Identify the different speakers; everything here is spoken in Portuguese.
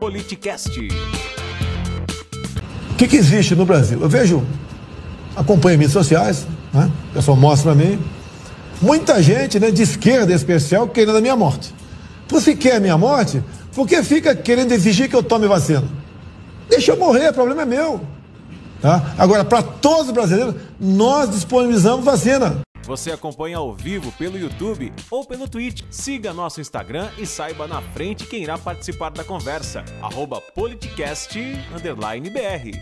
Speaker 1: Politicast.
Speaker 2: O que, que existe no Brasil? Eu vejo, acompanho sociais, né? o pessoal mostra para mim, muita gente né, de esquerda especial querendo a minha morte. Você quer a minha morte? Por que fica querendo exigir que eu tome vacina? Deixa eu morrer, o problema é meu. Tá? Agora, para todos os brasileiros, nós disponibilizamos vacina.
Speaker 1: Você acompanha ao vivo pelo YouTube ou pelo Twitch. Siga nosso Instagram e saiba na frente quem irá participar da conversa. Politicast_br